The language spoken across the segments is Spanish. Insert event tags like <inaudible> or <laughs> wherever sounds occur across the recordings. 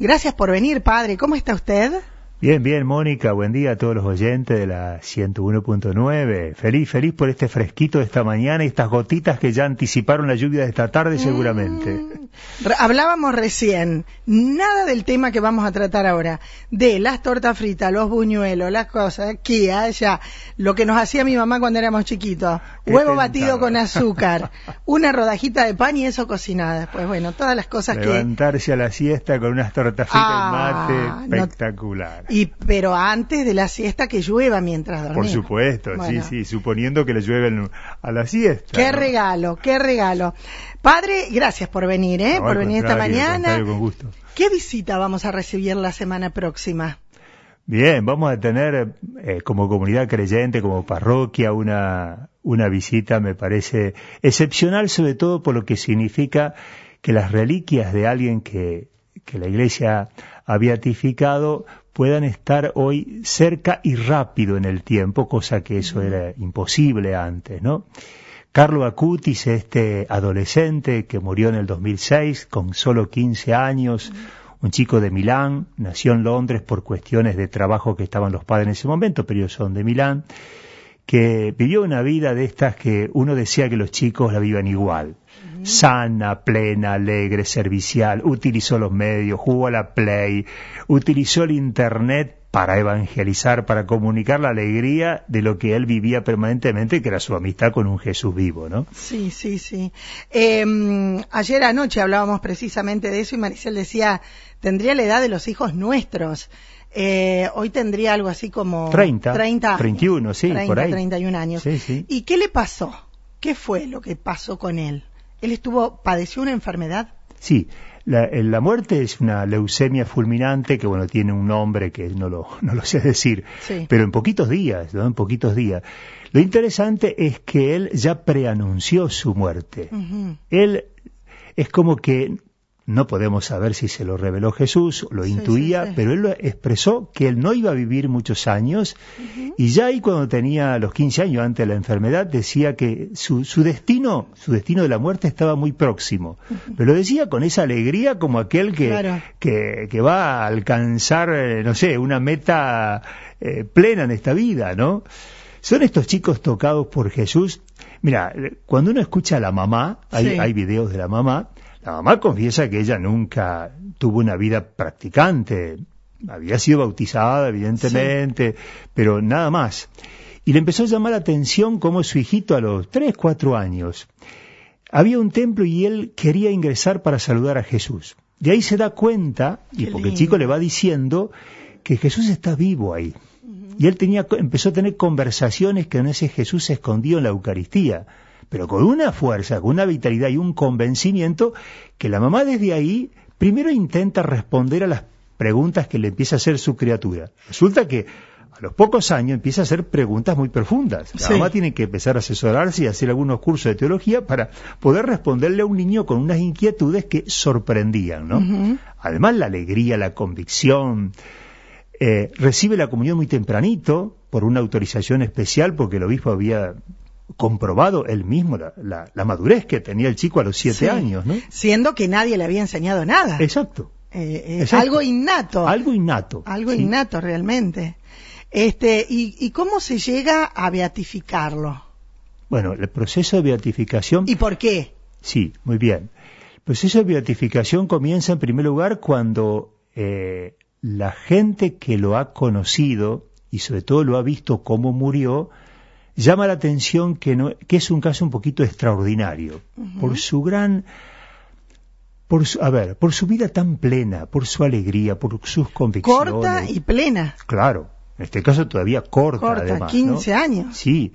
Gracias por venir, padre. ¿Cómo está usted? Bien, bien, Mónica, buen día a todos los oyentes de la 101.9. Feliz, feliz por este fresquito de esta mañana y estas gotitas que ya anticiparon la lluvia de esta tarde seguramente. Mm, hablábamos recién, nada del tema que vamos a tratar ahora, de las tortas fritas, los buñuelos, las cosas, aquí, allá, lo que nos hacía mi mamá cuando éramos chiquitos, huevo batido con azúcar, una rodajita de pan y eso cocinada. Pues bueno, todas las cosas que... Levantarse a la siesta con unas tortas fritas y Ah, mate, espectacular. Y pero antes de la siesta que llueva mientras dormimos. Por supuesto, Bueno. sí, sí, suponiendo que le llueven a la siesta. Qué ¿no? regalo, qué regalo. Padre, gracias por venir, ¿eh? No, por venir esta mañana. con gusto. ¿Qué visita vamos a recibir la semana próxima? Bien, vamos a tener eh, como comunidad creyente, como parroquia, una, una visita, me parece excepcional, sobre todo por lo que significa que las reliquias de alguien que, que la Iglesia ha beatificado puedan estar hoy cerca y rápido en el tiempo, cosa que eso era imposible antes, ¿no? Carlo Acutis, este adolescente que murió en el 2006 con solo 15 años, un chico de Milán, nació en Londres por cuestiones de trabajo que estaban los padres en ese momento, pero ellos son de Milán, que vivió una vida de estas que uno decía que los chicos la vivan igual. Sana, plena, alegre, servicial, utilizó los medios, jugó a la play, utilizó el internet para evangelizar, para comunicar la alegría de lo que él vivía permanentemente, que era su amistad con un Jesús vivo, ¿no? Sí, sí, sí. Eh, ayer anoche hablábamos precisamente de eso y Maricel decía, tendría la edad de los hijos nuestros. Eh, hoy tendría algo así como 30, 30 años. 31, sí, 30, por ahí. 31 años. Sí, sí. ¿Y qué le pasó? ¿Qué fue lo que pasó con él? ¿Él estuvo, padeció una enfermedad? Sí, la, eh, la muerte es una leucemia fulminante que, bueno, tiene un nombre que no lo, <laughs> no lo sé decir, Sí. pero en poquitos días, ¿no? En poquitos días. Lo interesante es que él ya preanunció su muerte. Él es como que no podemos saber si se lo reveló Jesús, lo Sí, intuía, sí, sí. pero él lo expresó que él no iba a vivir muchos años y ya ahí cuando tenía los 15 años antes de la enfermedad decía que su, su destino, su destino de la muerte estaba muy próximo. Pero lo decía con esa alegría como aquel que, Claro. que, que va a alcanzar, eh, no sé, una meta eh, plena en esta vida, ¿no? Son estos chicos tocados por Jesús. Mira, cuando uno escucha a la mamá, hay, Sí. hay videos de la mamá, la mamá confiesa que ella nunca tuvo una vida practicante. Había sido bautizada, evidentemente, pero nada más. Y le empezó a llamar la atención cómo su hijito a los tres, cuatro años había un templo y él quería ingresar para saludar a Jesús. De ahí se da cuenta, y porque el chico le va diciendo, que Jesús está vivo ahí. Y él tenía, empezó a tener conversaciones que en ese Jesús se escondió en la Eucaristía, pero con una fuerza, con una vitalidad y un convencimiento que la mamá desde ahí primero intenta responder a las preguntas que le empieza a hacer su criatura. Resulta que a los pocos años empieza a hacer preguntas muy profundas. La Sí. mamá tiene que empezar a asesorarse y hacer algunos cursos de teología para poder responderle a un niño con unas inquietudes que sorprendían, ¿no? Además, la alegría, la convicción. Eh, recibe la comunión muy tempranito por una autorización especial porque el obispo había comprobado él mismo la, la- la madurez que tenía el chico a los siete Sí. años, ¿no? Siendo que nadie le había enseñado nada. Exacto. Eh, eh, algo innato. Algo innato. Algo sí. innato realmente. Este, y, ¿Y cómo se llega a beatificarlo? Bueno, el proceso de beatificación. ¿Y por qué? Sí, muy bien. El proceso de beatificación comienza en primer lugar cuando eh, la gente que lo ha conocido y sobre todo lo ha visto cómo murió, llama la atención que, no, que es un caso un poquito extraordinario por su gran, por su, a ver, por su vida tan plena, por su alegría, por sus convicciones. Corta y plena. Claro, en este caso todavía corta, Corta, además. ¿no? 15 años. Sí,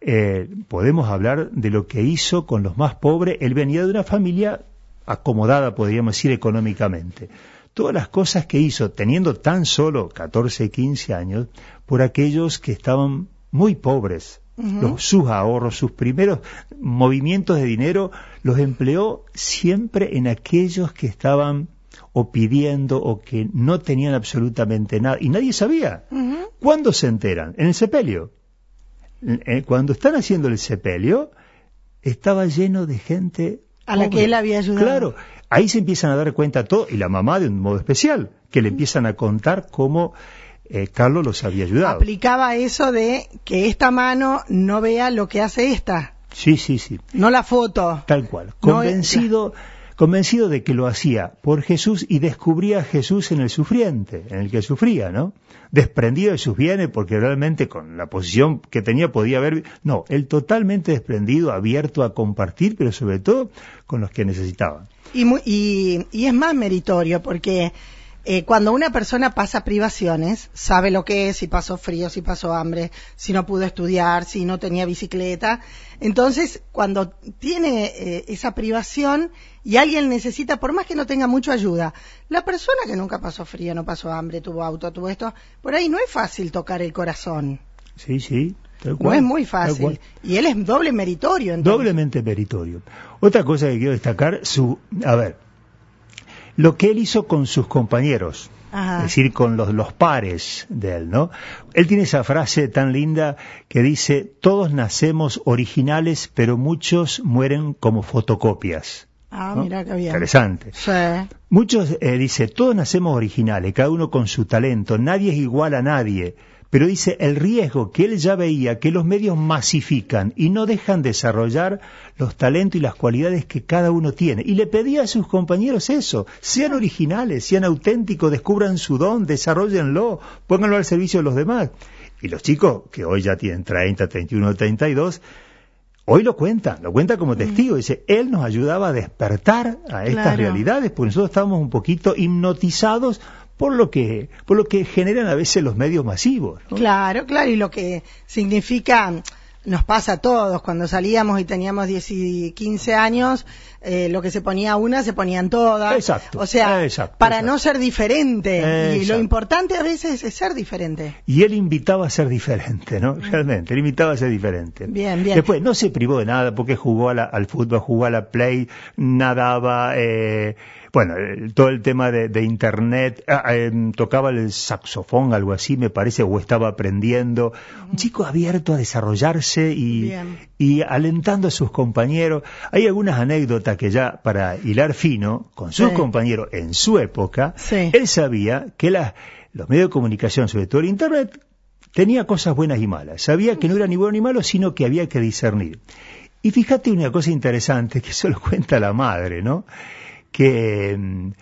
eh, podemos hablar de lo que hizo con los más pobres. Él venía de una familia acomodada, podríamos decir, económicamente. Todas las cosas que hizo, teniendo tan solo 14, 15 años, por aquellos que estaban muy pobres. Los- sus ahorros, sus primeros movimientos de dinero, los empleó siempre en aquellos que estaban o pidiendo o que no tenían absolutamente nada. Y nadie sabía. Ujú. ¿Cuándo se enteran? En el sepelio. Eh, Cuando están haciendo el sepelio, estaba lleno de gente. A la que él había ayudado. Claro, ahí se empiezan a dar cuenta todo, y la mamá de un modo especial, que le empiezan a contar cómo eh, Carlos los había ayudado. Aplicaba eso de que esta mano no vea lo que hace esta. Sí, sí, sí. No la foto. Tal cual. Convencido, convencido de que lo hacía por Jesús y descubría a Jesús en el sufriente, en el que sufría, ¿no? Desprendido de sus bienes porque realmente con la posición que tenía podía haber... No, él totalmente desprendido, abierto a compartir, pero sobre todo con los que necesitaban. Y, y, y es más meritorio porque eh, cuando una persona pasa privaciones, sabe lo que es, si pasó frío, si pasó hambre, si no pudo estudiar, si no tenía bicicleta. Entonces, cuando tiene eh, esa privación y alguien necesita, por más que no tenga mucha ayuda, la persona que nunca pasó frío, no pasó hambre, tuvo auto, tuvo esto, por ahí no es fácil tocar el corazón. Sí, sí. no es muy fácil. Y él es doble meritorio. Doblemente meritorio. Otra cosa que quiero destacar, su, a ver, lo que él hizo con sus compañeros, es decir, con los, los pares de él, ¿no? Él tiene esa frase tan linda que dice, todos nacemos originales, pero muchos mueren como fotocopias. Ah, mira qué bien. Interesante. Sí. Muchos, eh, dice, todos nacemos originales, cada uno con su talento, nadie es igual a nadie, pero dice el riesgo que él ya veía que los medios masifican y no dejan desarrollar los talentos y las cualidades que cada uno tiene. Y le pedía a sus compañeros eso, sean originales, sean auténticos, descubran su don, desarrollenlo, pónganlo al servicio de los demás. Y los chicos, que hoy ya tienen 30, 31, 32, Hoy lo cuentan, lo cuenta como testigo. Dice, él nos ayudaba a despertar a estas realidades, porque nosotros estábamos un poquito hipnotizados por lo que por lo que generan a veces los medios masivos. Claro, claro, y lo que significa nos pasa a todos, cuando salíamos y teníamos 10 y 15 años, eh, lo que se ponía una se ponían todas. Exacto. O sea, para no ser diferente. Y lo importante a veces es ser diferente. Y él invitaba a ser diferente, ¿no? Realmente, él invitaba a ser diferente. Bien, bien. Después, no se privó de nada porque jugó al fútbol, jugó a la play, nadaba, eh, bueno, todo el tema de, internet, ah, em, tocaba el saxofón, algo así, me parece, o estaba aprendiendo. Un chico abierto a desarrollarse y, y alentando a sus compañeros. Hay algunas anécdotas que ya, para hilar fino, con sus compañeros en su época, él sabía que los medios de comunicación, sobre todo el internet, tenía cosas buenas y malas. Sabía que no era ni bueno ni malo, sino que había que discernir. Y fíjate una cosa interesante que <laughs> eso lo cuenta la madre, ¿no? Que mm,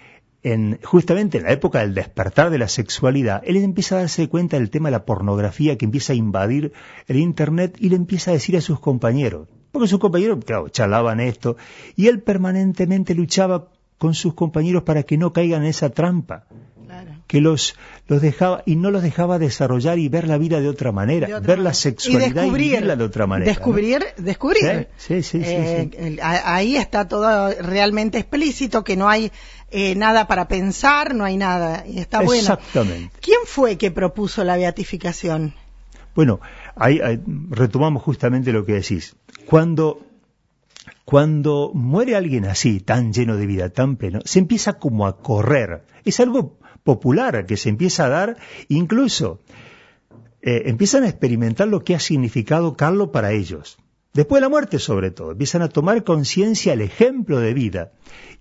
en, justamente en la época del despertar de la sexualidad, él empieza a darse cuenta del tema de la pornografía que empieza a invadir el Internet y le empieza a decir a sus compañeros, porque sus compañeros, claro, charlaban esto, y él permanentemente luchaba con sus compañeros para que no caigan en esa trampa que los, los dejaba y no los dejaba desarrollar y ver la vida de otra manera, ver la sexualidad y, vivirla de otra manera. Descubrir, descubrir. Sí, sí, sí, eh, Ahí está todo realmente explícito, que no hay eh, nada para pensar, no hay nada. Y está bueno. Exactamente. ¿Quién fue que propuso la beatificación? Bueno, ahí, retomamos justamente lo que decís. Cuando cuando muere alguien así, tan lleno de vida, tan pleno, se empieza como a correr. Es algo popular que se empieza a dar, incluso eh, empiezan a experimentar lo que ha significado Carlos para ellos. Después de la muerte, sobre todo, empiezan a tomar conciencia el ejemplo de vida.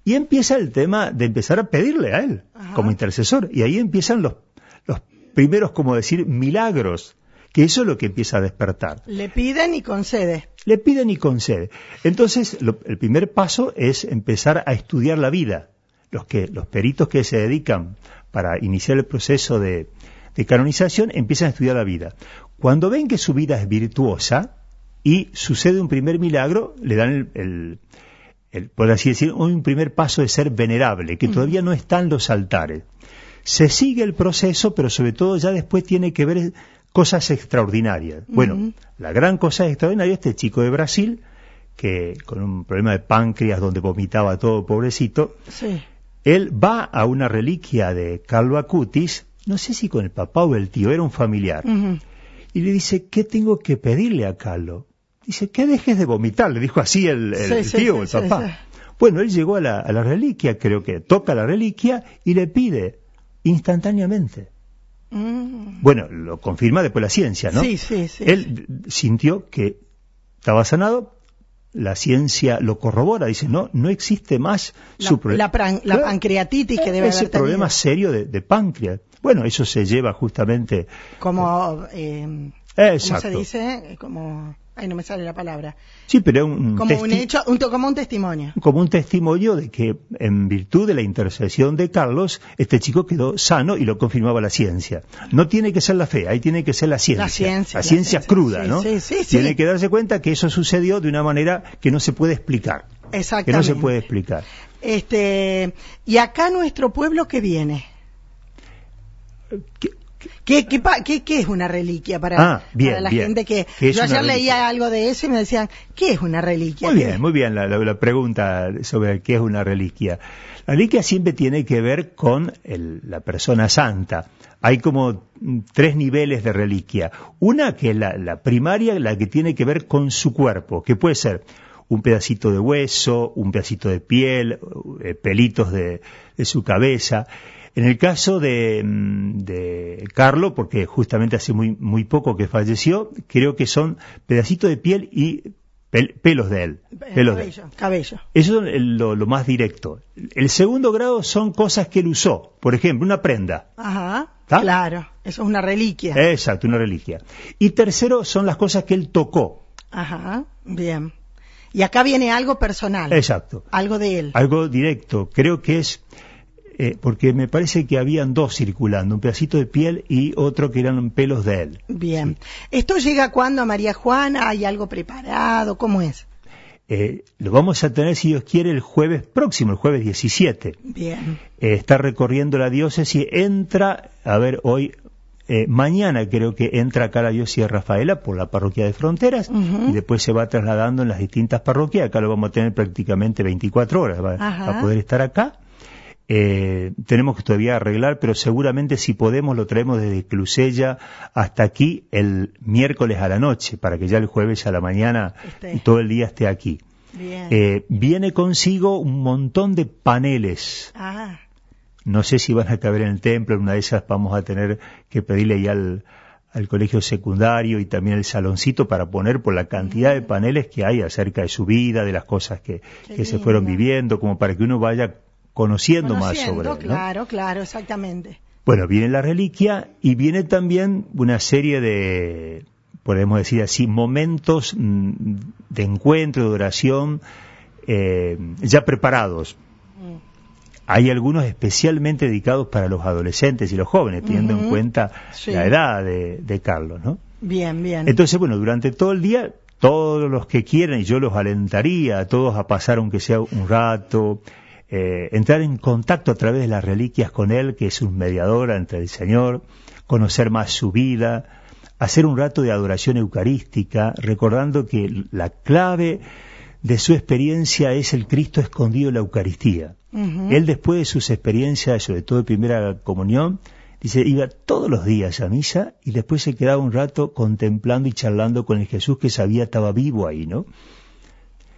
Y empieza el tema de empezar a pedirle a él como intercesor. Y ahí empiezan los, los primeros, como decir, milagros, que eso es lo que empieza a despertar. Le piden y concede. Le piden y concede. Entonces, el primer paso es empezar a estudiar la vida. Los, que, los peritos que se dedican para iniciar el proceso de, canonización, empiezan a estudiar la vida. Cuando ven que su vida es virtuosa y sucede un primer milagro, le dan el, por así decir, un primer paso de ser venerable, que todavía no está en los altares. Se sigue el proceso, pero sobre todo ya después tiene que ver cosas extraordinarias. Bueno, la gran cosa extraordinaria, este chico de Brasil, que con un problema de páncreas donde vomitaba todo pobrecito, sí él va a una reliquia de Carlo Acutis, no sé si con el papá o el tío, era un familiar, y le dice, ¿qué tengo que pedirle a Carlo? Dice, que dejes de vomitar, le dijo así el, tío o el papá. Bueno, él llegó a la, reliquia, creo que toca la reliquia y le pide instantáneamente. Mm. Bueno, lo confirma después la ciencia, ¿no? Sí, sí, sí. Él sintió que estaba sanado, la ciencia lo corrobora, dice, no, no existe más La, su problema. la pran- la pancreatitis que debe Ese haber tenido. problema serio de, de páncreas. Bueno, eso se lleva justamente... Como, eh, ¿cómo se dice? Como, ay, no me sale la palabra. Sí, pero es un, Como un hecho, un, como un testimonio. como un testimonio de que en virtud de la intercesión de Carlos, este chico quedó sano y lo confirmaba la ciencia. No tiene que ser la fe, ahí tiene que ser la ciencia. La ciencia, La la ciencia cruda, Sí, ¿no? sí, sí, sí. Tiene que darse cuenta que eso sucedió de una manera que no se puede explicar. Que Exactamente. no se puede explicar. Este, y acá nuestro pueblo que viene. ¿Qué- ¿Qué, qué, pa- qué- qué es una reliquia para, Ah, bien, para la bien. gente que... ¿Qué es yo ayer leía algo de eso y me decían, ¿qué es una reliquia? Muy ¿Qué- bien, muy bien la, la- la pregunta sobre qué es una reliquia. La reliquia siempre tiene que ver con el- la persona santa. Hay como tres niveles de reliquia. Una que es la, la primaria, la que tiene que ver con su cuerpo, que puede ser un pedacito de hueso, un pedacito de piel, eh, pelitos de, de su cabeza. En el caso de, mm, de Carlo, porque justamente hace muy, muy poco que falleció, creo que son pedacitos de piel y pel- pelos de él. Eh, Pelos de él. cabello. Eso es lo, lo más directo. El segundo grado son cosas que él usó. Por ejemplo, una prenda. Ajá, claro, eso es una reliquia. Exacto, una reliquia. Y tercero son las cosas que él tocó. Ajá, bien. Y acá viene algo personal, Exacto. algo de él. Algo directo. Creo que es, eh, porque me parece que habían dos circulando, un pedacito de piel y otro que eran pelos de él. Bien. ¿Esto llega cuando a María Juana? ¿Hay algo preparado? ¿Cómo es? Eh, lo vamos a tener, si Dios quiere, el jueves próximo, el jueves 17. Bien. Eh, está recorriendo la diócesis, entra, a ver, hoy, eh, mañana creo que entra acá la diócesis de Rafaela por la parroquia de Fronteras y después se va trasladando en las distintas parroquias. Acá lo vamos a tener prácticamente 24 horas, va Ajá. a poder estar acá. Eh, tenemos que todavía arreglar, pero seguramente si podemos lo traemos desde Clusella hasta aquí el miércoles a la noche, para que ya el jueves a la mañana Esté. y todo el día esté aquí. Bien. Eh, viene consigo un montón de paneles. ah, No sé si van a caber en el templo, en una de esas vamos a tener que pedirle ya al, al colegio secundario y también el saloncito para poner por la cantidad de paneles que hay acerca de su vida, de las cosas que, se fueron viviendo, como para que uno vaya conociendo, más sobre él. ¿no? claro, claro, exactamente. Bueno, viene la reliquia y viene también una serie de, podemos decir así, momentos mm, de encuentro, de oración, eh, ya preparados. Mm. Hay algunos especialmente dedicados para los adolescentes y los jóvenes, teniendo en cuenta Sí. la edad de, de Carlos, ¿no? Bien, bien. Entonces, bueno, durante todo el día, todos los que quieran, y yo los alentaría a todos a pasar aunque sea un rato, eh, entrar en contacto a través de las reliquias con Él, que es un mediador ante el Señor, conocer más su vida, hacer un rato de adoración eucarística, recordando que la clave de su experiencia es el Cristo escondido en la Eucaristía. Él después de sus experiencias, sobre todo de primera comunión, dice, iba todos los días a misa y después se quedaba un rato contemplando y charlando con el Jesús que sabía estaba vivo ahí, ¿no?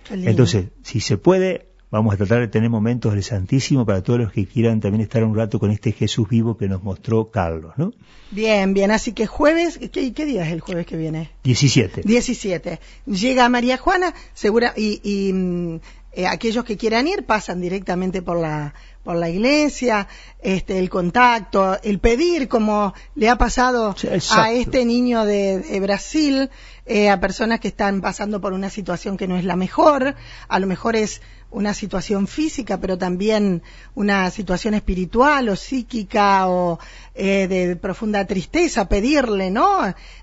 Entonces, si se puede, vamos a tratar de tener momentos del Santísimo para todos los que quieran también estar un rato con este Jesús vivo que nos mostró Carlos, ¿no? Bien, bien. Así que jueves, ¿qué, qué día es el jueves que viene? 17. 17. Llega María Juana, segura, y, y, mm, eh, aquellos que quieran ir pasan directamente por la, por la iglesia, este, el contacto, el pedir, como le ha pasado Sí, a este niño de, de Brasil, eh, a personas que están pasando por una situación que no es la mejor, a lo mejor es una situación física, pero también una situación espiritual o psíquica o eh, de profunda tristeza, pedirle, ¿no?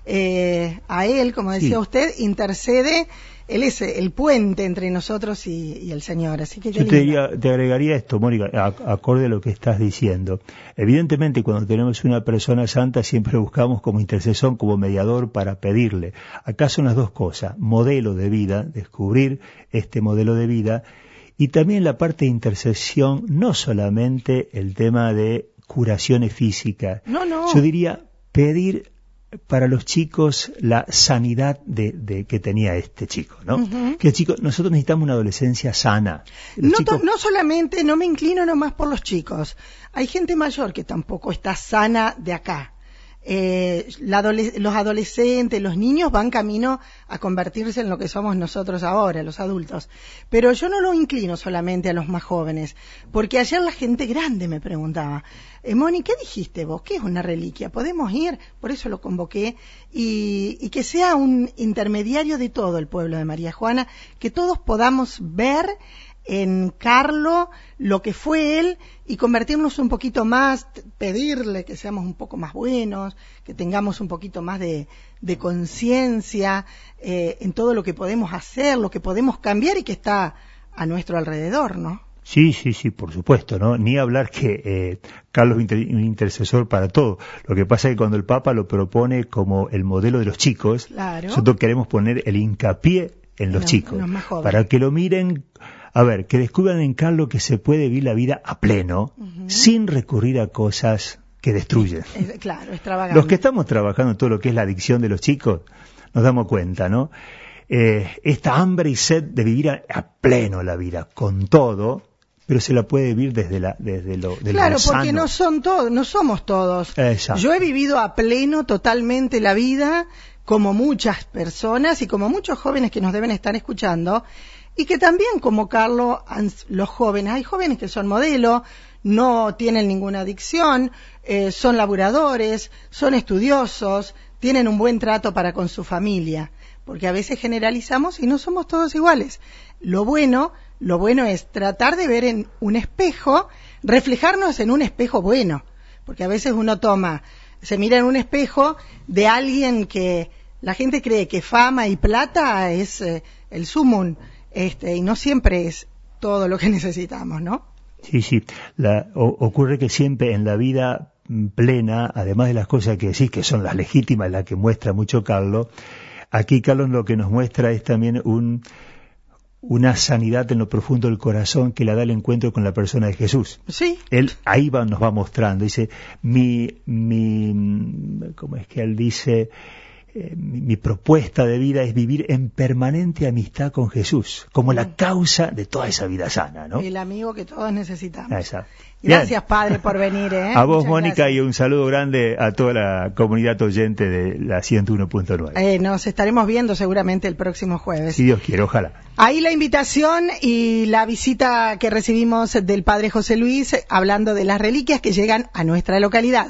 Eh, a él, como decía Sí. usted, intercede, él es el puente entre nosotros y, y el Señor. Así que Yo te, diría- te agregaría esto, Mónica, a- acorde a lo que estás diciendo. Evidentemente, cuando tenemos una persona santa, siempre buscamos como intercesor, como mediador para pedirle. Acá son las dos cosas, modelo de vida, descubrir este modelo de vida, y también la parte de intercesión, no solamente el tema de curaciones físicas. No, no. Yo diría pedir para los chicos la sanidad de, de que tenía este chico, ¿no? Que el chico, nosotros necesitamos una adolescencia sana. Los No, chicos- no solamente, no me inclino nomás por los chicos. Hay gente mayor que tampoco está sana de acá. Eh, los adolescentes, los niños van camino a convertirse en lo que somos nosotros ahora, los adultos. Pero yo no lo inclino solamente a los más jóvenes, porque ayer la gente grande me preguntaba, eh, Moni, ¿qué dijiste vos? ¿Qué es una reliquia? ¿Podemos ir? Por eso lo convoqué y, y que sea un intermediario de todo el pueblo de María Juana, que todos podamos ver en Carlo lo que fue él y convertirnos un poquito más, pedirle que seamos un poco más buenos, que tengamos un poquito más de, conciencia eh, en todo lo que podemos hacer, lo que podemos cambiar y que está a nuestro alrededor, ¿no? Sí, sí, sí, por supuesto, ¿no? Ni hablar que eh, Carlos es un intercesor para todo. Lo que pasa es que cuando el Papa lo propone como el modelo de los chicos, nosotros queremos poner el hincapié en los chicos, para que lo miren a ver, que descubran en Carlos que se puede vivir la vida a pleno, sin recurrir a cosas que destruyen. claro, extravagante. Los que estamos trabajando en todo lo que es la adicción de los chicos, nos damos cuenta, ¿no? Eh, esta hambre y sed de vivir a, pleno la vida, con todo, pero se la puede vivir desde la desde lo claro porque no son todos no somos todos yo he vivido a pleno totalmente la vida como muchas personas y como muchos jóvenes que nos deben estar escuchando y que también como Carlos, los jóvenes, hay jóvenes que son modelos, no tienen ninguna adicción, eh, son laburadores, son estudiosos, tienen un buen trato para con su familia, porque a veces generalizamos y no somos todos iguales. Lo bueno, lo bueno es tratar de ver en un espejo, reflejarnos en un espejo bueno, porque a veces uno toma, se mira en un espejo de alguien que la gente cree que fama y plata es eh, el sumum este, y no siempre es todo lo que <laughs> necesitamos, ¿no? Sí, sí. ocurre que siempre en la vida plena, además de las cosas que decís que son las legítimas, las que muestra mucho Carlos, aquí Carlos lo que nos muestra es también un, una sanidad en lo profundo del corazón que la da el encuentro con la persona de Jesús. Sí. Él ahí va, nos va mostrando. Dice, mi, mi, ¿cómo es que él dice? Eh, mi, propuesta de vida es vivir en permanente amistad con Jesús, como la causa de toda esa vida sana, ¿no? El amigo que todos necesitamos. Gracias, Padre, por venir. ¿eh? <laughs> A vos, Mónica, y un saludo grande a toda la comunidad oyente de la 101.9. Eh, nos estaremos viendo seguramente el próximo jueves. Si Dios quiere, ojalá. Ahí la invitación y la visita que recibimos del Padre José Luis hablando de las reliquias que llegan a nuestra localidad.